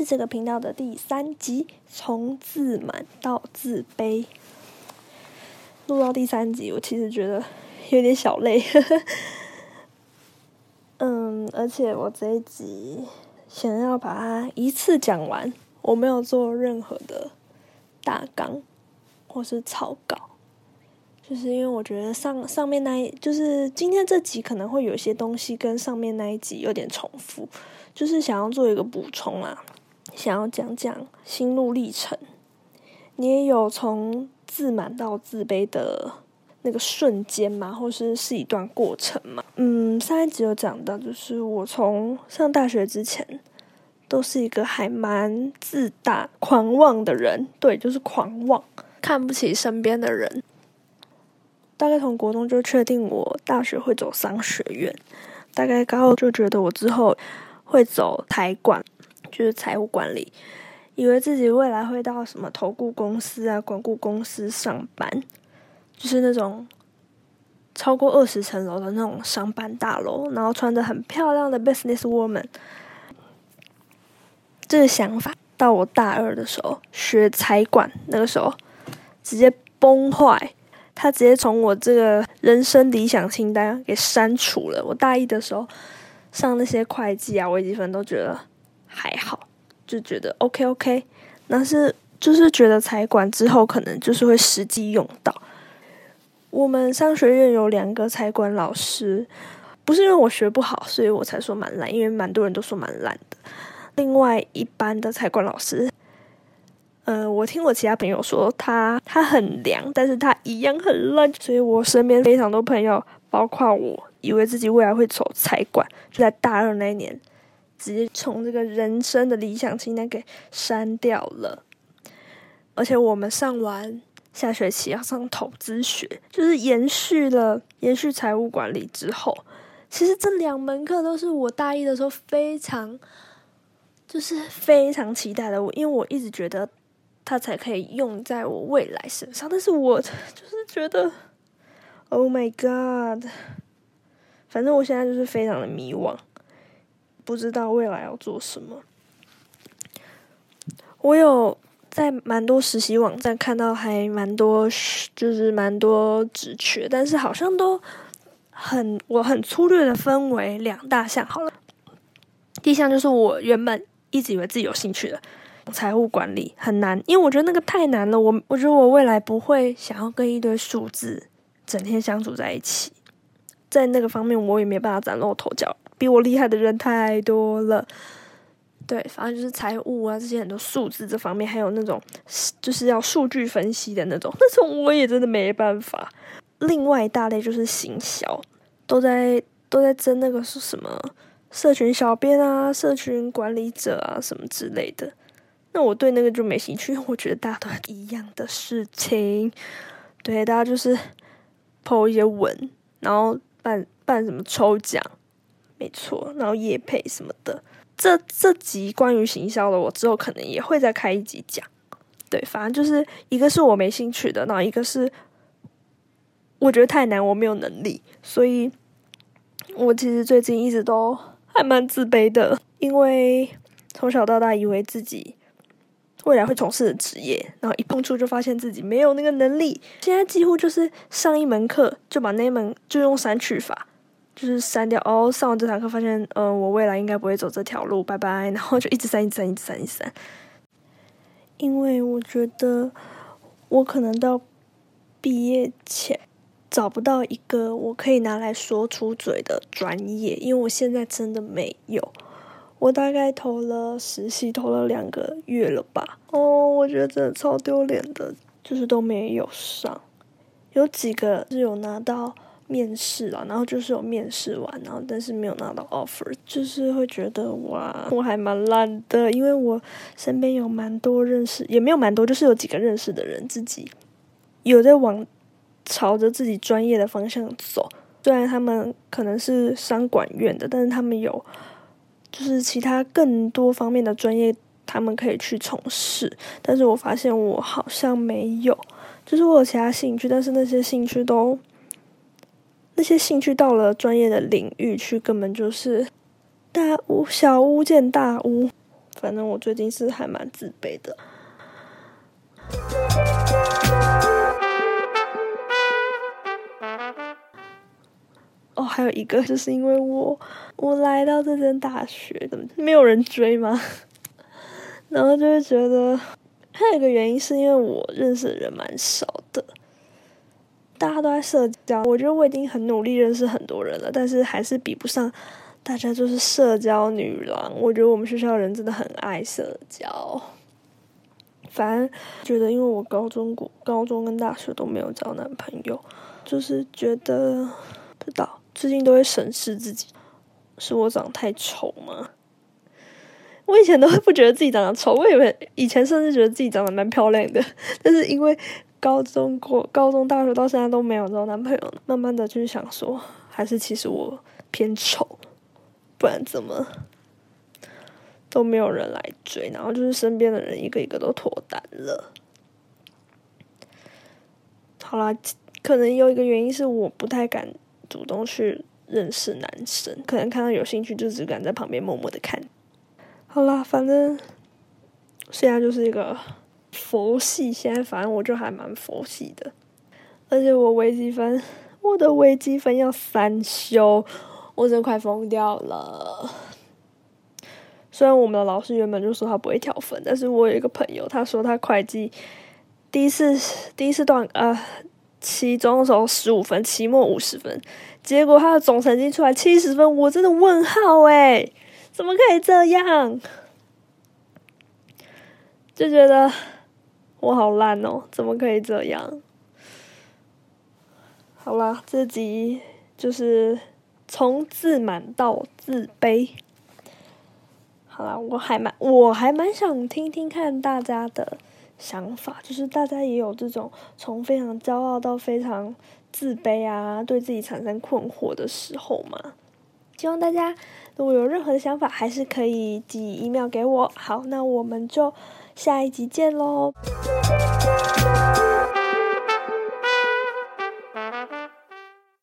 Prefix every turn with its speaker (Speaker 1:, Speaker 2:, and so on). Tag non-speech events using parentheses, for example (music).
Speaker 1: 是这个频道的第三集，从自满到自卑。录到第三集，我其实觉得有点小累。(laughs) 嗯，而且我这一集想要把它一次讲完，我没有做任何的大纲或是草稿，就是因为我觉得上上面那一就是今天这集可能会有些东西跟上面那一集有点重复。就是想要做一个补充啦，想要讲讲心路历程。你也有从自满到自卑的那个瞬间吗？或是是一段过程吗？嗯，上一集有讲到，就是我从上大学之前，都是一个还蛮自大、狂妄的人。对，就是狂妄，看不起身边的人。大概从国中就确定我大学会走商学院，大概高二就觉得我之后。会走台管，就是财务管理，以为自己未来会到什么投顾公司啊、管顾公司上班，就是那种超过二十层楼的那种商办大楼，然后穿着很漂亮的 business woman。这个想法到我大二的时候学财管，那个时候直接崩坏，他直接从我这个人生理想清单给删除了。我大一的时候。上那些会计啊、微积分都觉得还好，就觉得 OK OK。但是就是觉得财管之后可能就是会实际用到。我们商学院有两个财管老师，不是因为我学不好，所以我才说蛮烂，因为蛮多人都说蛮烂的。另外一班的财管老师，呃，我听我其他朋友说他他很凉，但是他一样很烂，所以我身边非常多朋友，包括我。以为自己未来会走财管，就在大二那一年，直接从这个人生的理想清单给删掉了。而且我们上完下学期要上投资学，就是延续了延续财务管理之后，其实这两门课都是我大一的时候非常，就是非常期待的。我因为我一直觉得它才可以用在我未来身上，但是我 (laughs) 就是觉得，Oh my God！反正我现在就是非常的迷惘，不知道未来要做什么。我有在蛮多实习网站看到，还蛮多就是蛮多职缺，但是好像都很我很粗略的分为两大项好了。第一项就是我原本一直以为自己有兴趣的财务管理很难，因为我觉得那个太难了。我我觉得我未来不会想要跟一堆数字整天相处在一起。在那个方面，我也没办法崭露头角，比我厉害的人太多了。对，反正就是财务啊，这些很多数字这方面，还有那种就是要数据分析的那种，那种我也真的没办法。另外一大类就是行销，都在都在争那个是什么社群小编啊、社群管理者啊什么之类的。那我对那个就没兴趣，因为我觉得大家都一样的事情。对，大家就是 po 一些文，然后。办办什么抽奖？没错，然后夜配什么的。这这集关于行销的，我之后可能也会再开一集讲。对，反正就是一个是我没兴趣的，然后一个是我觉得太难，我没有能力。所以，我其实最近一直都还蛮自卑的，因为从小到大以为自己。未来会从事的职业，然后一碰触就发现自己没有那个能力。现在几乎就是上一门课就把那门就用删去法，就是删掉。哦，上完这堂课发现，呃，我未来应该不会走这条路，拜拜。然后就一直删，一直删，一直删，一直删。因为我觉得我可能到毕业前找不到一个我可以拿来说出嘴的专业，因为我现在真的没有。我大概投了实习，投了两个月了吧。哦，我觉得真的超丢脸的，就是都没有上。有几个是有拿到面试了，然后就是有面试完，然后但是没有拿到 offer，就是会觉得哇，我还蛮烂的。因为我身边有蛮多认识，也没有蛮多，就是有几个认识的人自己有在往朝着自己专业的方向走。虽然他们可能是商管院的，但是他们有。就是其他更多方面的专业，他们可以去从事，但是我发现我好像没有，就是我有其他兴趣，但是那些兴趣都，那些兴趣到了专业的领域去，根本就是大巫小巫见大巫。反正我最近是还蛮自卑的。还有一个 (laughs) 就是因为我我来到这间大学，怎么没有人追吗？(laughs) 然后就会觉得，还有一个原因是因为我认识的人蛮少的，大家都在社交。我觉得我已经很努力认识很多人了，但是还是比不上大家就是社交女郎。我觉得我们学校人真的很爱社交。反正觉得，因为我高中、高高中跟大学都没有交男朋友，就是觉得不知道。最近都会审视自己，是我长太丑吗？我以前都会不觉得自己长得丑，我以为以前甚至觉得自己长得蛮漂亮的，(laughs) 但是因为高中过高中、大学到现在都没有找男朋友，慢慢的就是想说，还是其实我偏丑，不然怎么都没有人来追，然后就是身边的人一个一个都脱单了。好啦，可能有一个原因是我不太敢。主动去认识男生，可能看到有兴趣就只敢在旁边默默的看。好啦，反正现在就是一个佛系，现在反正我就还蛮佛系的。而且我微积分，我的微积分要三修，我真的快疯掉了。虽然我们的老师原本就说他不会调分，但是我有一个朋友，他说他会计第一次第一次段呃。期中的时候十五分，期末五十分，结果他的总成绩出来七十分，我真的问号诶，怎么可以这样？就觉得我好烂哦，怎么可以这样？好啦，这集就是从自满到自卑。好啦，我还蛮我还蛮想听听看大家的。想法就是大家也有这种从非常骄傲到非常自卑啊，对自己产生困惑的时候嘛。希望大家如果有任何的想法，还是可以寄 email 给我。好，那我们就下一集见喽。